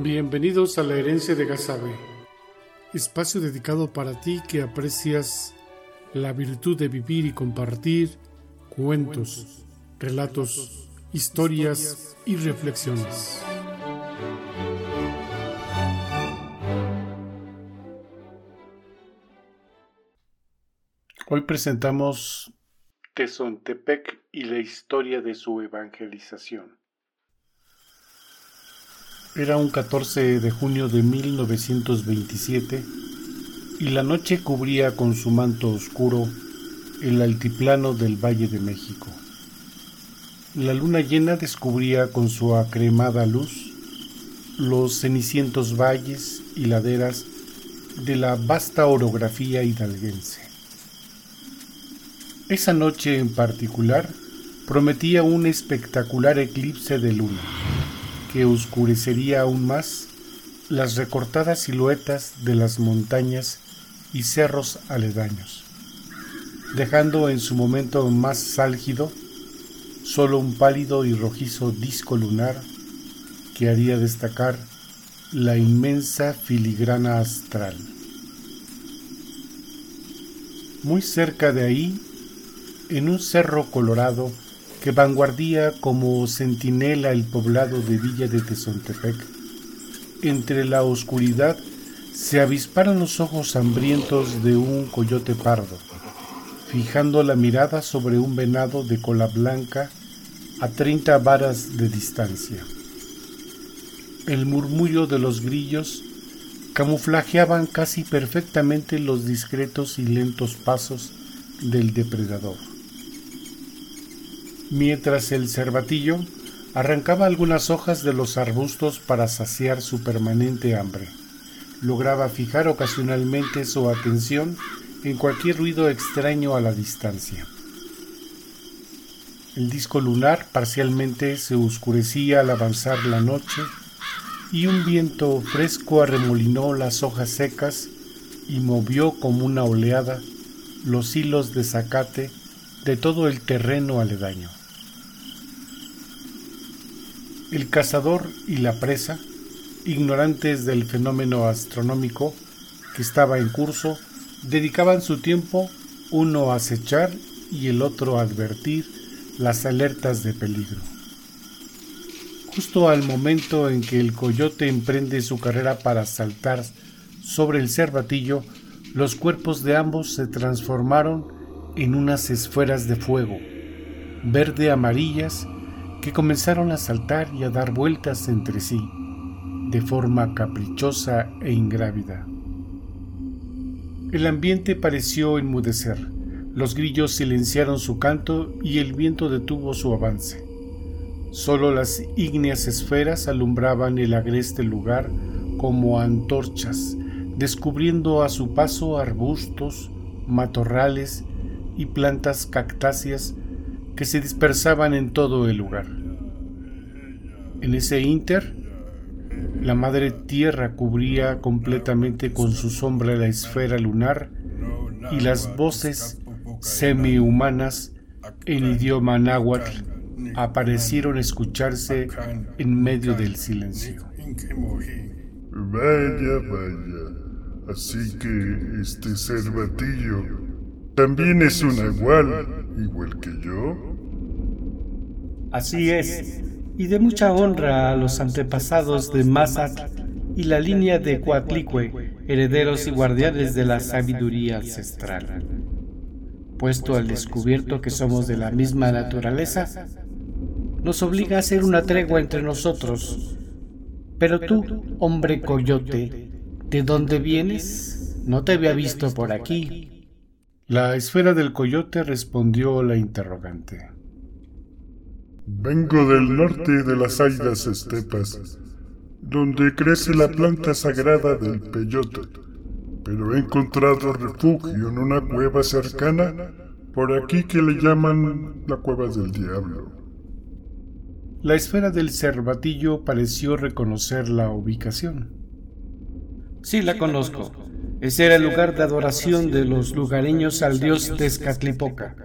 Bienvenidos a la herencia de Gazabe, espacio dedicado para ti que aprecias la virtud de vivir y compartir cuentos, relatos, historias y reflexiones. Hoy presentamos Tezontepec y la historia de su evangelización. Era un 14 de junio de 1927 y la noche cubría con su manto oscuro el altiplano del Valle de México. La luna llena descubría con su acremada luz los cenicientos valles y laderas de la vasta orografía hidalguense. Esa noche en particular prometía un espectacular eclipse de luna que oscurecería aún más las recortadas siluetas de las montañas y cerros aledaños, dejando en su momento más álgido solo un pálido y rojizo disco lunar que haría destacar la inmensa filigrana astral. Muy cerca de ahí, en un cerro colorado, que vanguardía como centinela el poblado de Villa de Tezontepec. Entre la oscuridad se avisparon los ojos hambrientos de un coyote pardo, fijando la mirada sobre un venado de cola blanca a treinta varas de distancia. El murmullo de los grillos camuflajeaban casi perfectamente los discretos y lentos pasos del depredador mientras el cervatillo arrancaba algunas hojas de los arbustos para saciar su permanente hambre. Lograba fijar ocasionalmente su atención en cualquier ruido extraño a la distancia. El disco lunar parcialmente se oscurecía al avanzar la noche y un viento fresco arremolinó las hojas secas y movió como una oleada los hilos de zacate de todo el terreno aledaño. El cazador y la presa, ignorantes del fenómeno astronómico que estaba en curso, dedicaban su tiempo uno a acechar y el otro a advertir las alertas de peligro. Justo al momento en que el coyote emprende su carrera para saltar sobre el cervatillo, los cuerpos de ambos se transformaron en unas esferas de fuego, verde amarillas, comenzaron a saltar y a dar vueltas entre sí, de forma caprichosa e ingrávida. El ambiente pareció enmudecer, los grillos silenciaron su canto y el viento detuvo su avance. Solo las ígneas esferas alumbraban el agreste lugar como antorchas, descubriendo a su paso arbustos, matorrales y plantas cactáceas que se dispersaban en todo el lugar. En ese inter, la madre tierra cubría completamente con su sombra la esfera lunar y las voces semi-humanas en idioma náhuatl aparecieron escucharse en medio del silencio. Vaya, vaya. Así que este cervatillo también es un nahual, igual que yo. Así es, y de mucha honra a los antepasados de Mazat y la línea de Coatlicue, herederos y guardianes de la sabiduría ancestral. Puesto al descubierto que somos de la misma naturaleza, nos obliga a hacer una tregua entre nosotros. Pero tú, hombre coyote, ¿de dónde vienes? No te había visto por aquí. La esfera del coyote respondió la interrogante. Vengo del norte de las aidas estepas, donde crece la planta sagrada del peyote, pero he encontrado refugio en una cueva cercana, por aquí que le llaman la cueva del diablo. La esfera del cervatillo pareció reconocer la ubicación. Sí, la conozco. Ese era el lugar de adoración de los lugareños al dios Tezcatlipoca,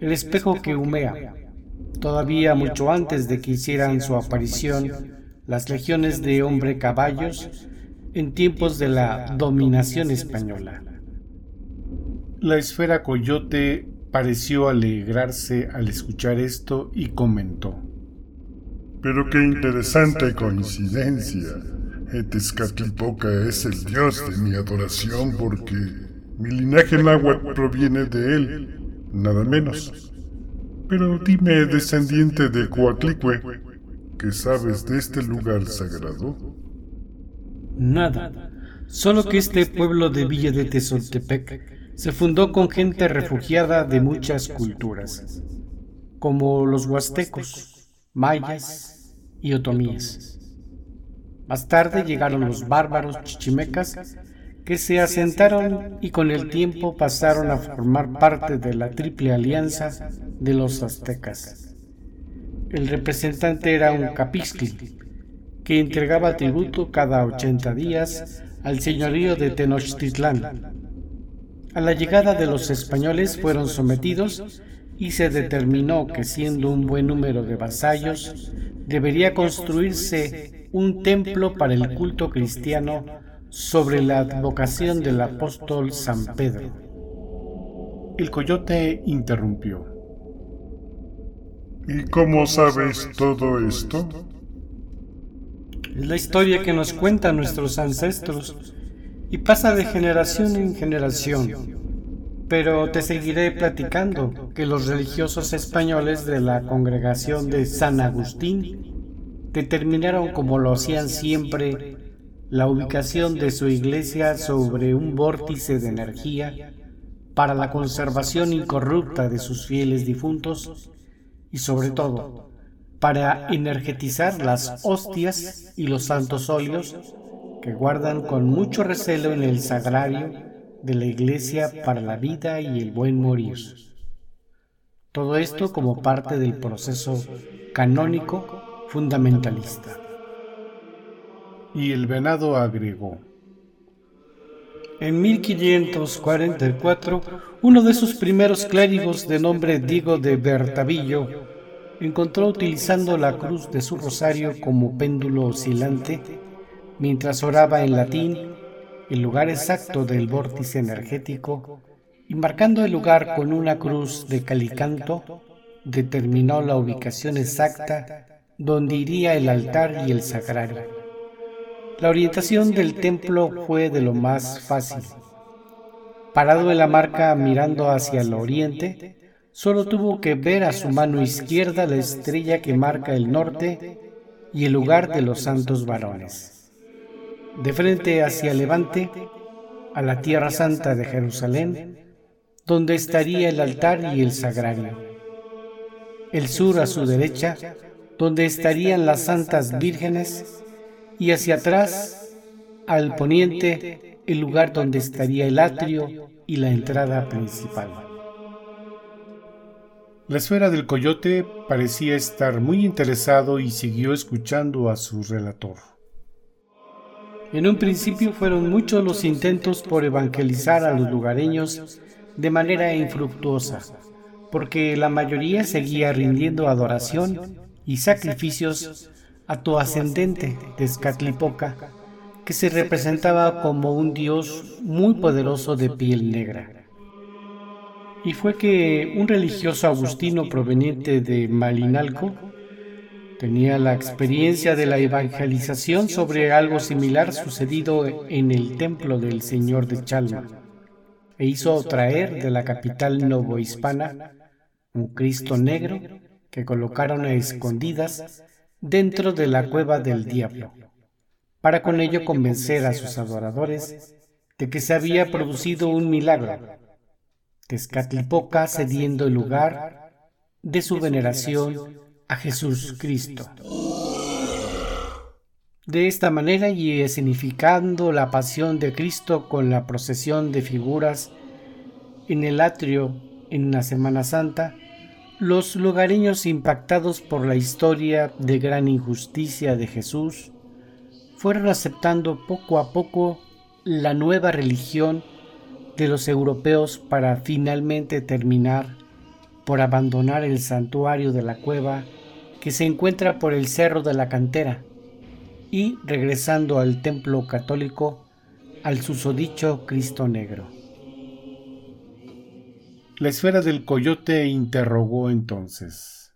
el espejo que humea Todavía mucho antes de que hicieran su aparición las legiones de hombre caballos en tiempos de la dominación española. La esfera coyote pareció alegrarse al escuchar esto y comentó. Pero qué interesante coincidencia. Tezcatlipoca es el dios de mi adoración porque mi linaje en agua proviene de él, nada menos. Pero dime, descendiente de Coatlicue, ¿qué sabes de este lugar sagrado? Nada, solo que este pueblo de Villa de Tezoltepec se fundó con gente refugiada de muchas culturas, como los huastecos, mayas y otomíes. Más tarde llegaron los bárbaros chichimecas que se asentaron y con el tiempo pasaron a formar parte de la triple alianza de los aztecas. El representante era un capixtli, que entregaba tributo cada 80 días al señorío de Tenochtitlán. A la llegada de los españoles fueron sometidos y se determinó que siendo un buen número de vasallos, debería construirse un templo para el culto cristiano sobre la advocación del apóstol San Pedro. El coyote interrumpió. ¿Y cómo sabes todo esto? Es la historia que nos cuentan nuestros ancestros y pasa de generación en generación. Pero te seguiré platicando que los religiosos españoles de la congregación de San Agustín determinaron, como lo hacían siempre, la ubicación de su iglesia sobre un vórtice de energía para la conservación incorrupta de sus fieles difuntos y sobre todo para energetizar las hostias y los santos óleos que guardan con mucho recelo en el sagrario de la iglesia para la vida y el buen morir. Todo esto como parte del proceso canónico fundamentalista. Y el venado agregó. En 1544, uno de sus primeros clérigos de nombre Diego de Bertavillo encontró utilizando la cruz de su rosario como péndulo oscilante mientras oraba en latín el lugar exacto del vórtice energético y marcando el lugar con una cruz de calicanto determinó la ubicación exacta donde iría el altar y el sagrario. La orientación del templo fue de lo más fácil. Parado en la marca mirando hacia el oriente, Solo tuvo que ver a su mano izquierda la estrella que marca el norte y el lugar de los santos varones. De frente hacia levante, a la tierra santa de Jerusalén, donde estaría el altar y el sagrario. El sur a su derecha, donde estarían las santas vírgenes, y hacia atrás, al poniente, el lugar donde estaría el atrio y la entrada principal. La esfera del coyote parecía estar muy interesado y siguió escuchando a su relator. En un principio fueron muchos los intentos por evangelizar a los lugareños de manera infructuosa, porque la mayoría seguía rindiendo adoración y sacrificios a tu ascendente Tezcatlipoca, que se representaba como un dios muy poderoso de piel negra. Y fue que un religioso agustino proveniente de Malinalco tenía la experiencia de la evangelización sobre algo similar sucedido en el templo del Señor de Chalma e hizo traer de la capital novohispana un Cristo negro que colocaron a escondidas dentro de la cueva del diablo, para con ello convencer a sus adoradores de que se había producido un milagro Tezcatlipoca cediendo el lugar de su veneración a Jesús Cristo. De esta manera y escenificando la pasión de Cristo con la procesión de figuras en el atrio en la Semana Santa, los lugareños impactados por la historia de gran injusticia de Jesús fueron aceptando poco a poco la nueva religión de los europeos para finalmente terminar por abandonar el santuario de la cueva que se encuentra por el cerro de la cantera, y regresando al templo católico al susodicho Cristo Negro. La esfera del coyote interrogó entonces.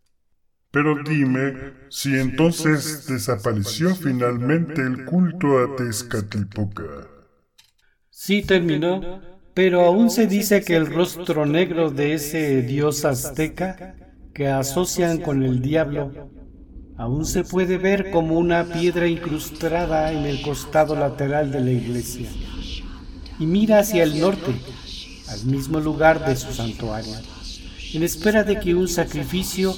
Pero dime si entonces desapareció finalmente el culto a Tezcatlipoca. Sí terminó, pero aún se dice que el rostro negro de ese dios azteca que asocian con el diablo. aún se puede ver como una piedra incrustada en el costado lateral de la iglesia. y mira hacia el norte, al mismo lugar de su santuario, en espera de que un sacrificio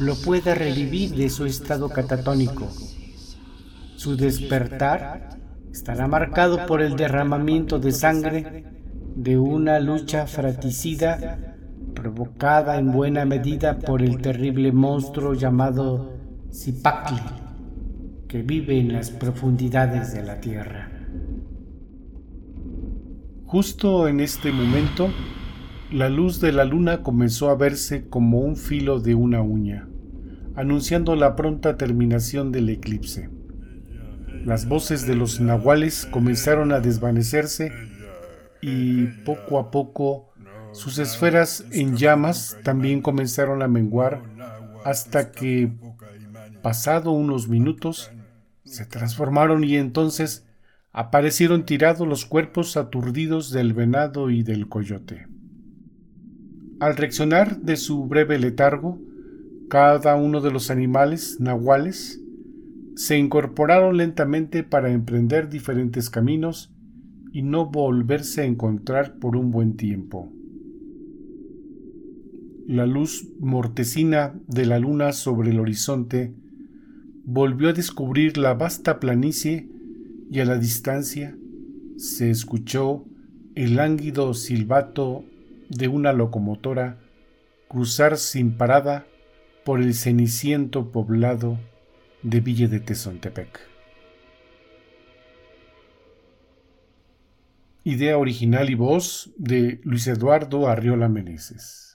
lo pueda revivir de su estado catatónico. Su despertar estará marcado por el derramamiento de sangre de una lucha fratricida provocada en buena medida por el terrible monstruo llamado Zipacli, que vive en las profundidades de la tierra. Justo en este momento, la luz de la luna comenzó a verse como un filo de una uña, anunciando la pronta terminación del eclipse. Las voces de los nahuales comenzaron a desvanecerse y poco a poco sus esferas en llamas también comenzaron a menguar hasta que Pasado unos minutos, se transformaron y entonces aparecieron tirados los cuerpos aturdidos del venado y del coyote. Al reaccionar de su breve letargo, cada uno de los animales nahuales se incorporaron lentamente para emprender diferentes caminos y no volverse a encontrar por un buen tiempo. La luz mortecina de la luna sobre el horizonte volvió a descubrir la vasta planicie y a la distancia se escuchó el lánguido silbato de una locomotora cruzar sin parada por el ceniciento poblado de Villa de Tezontepec. Idea original y voz de Luis Eduardo Arriola Meneses.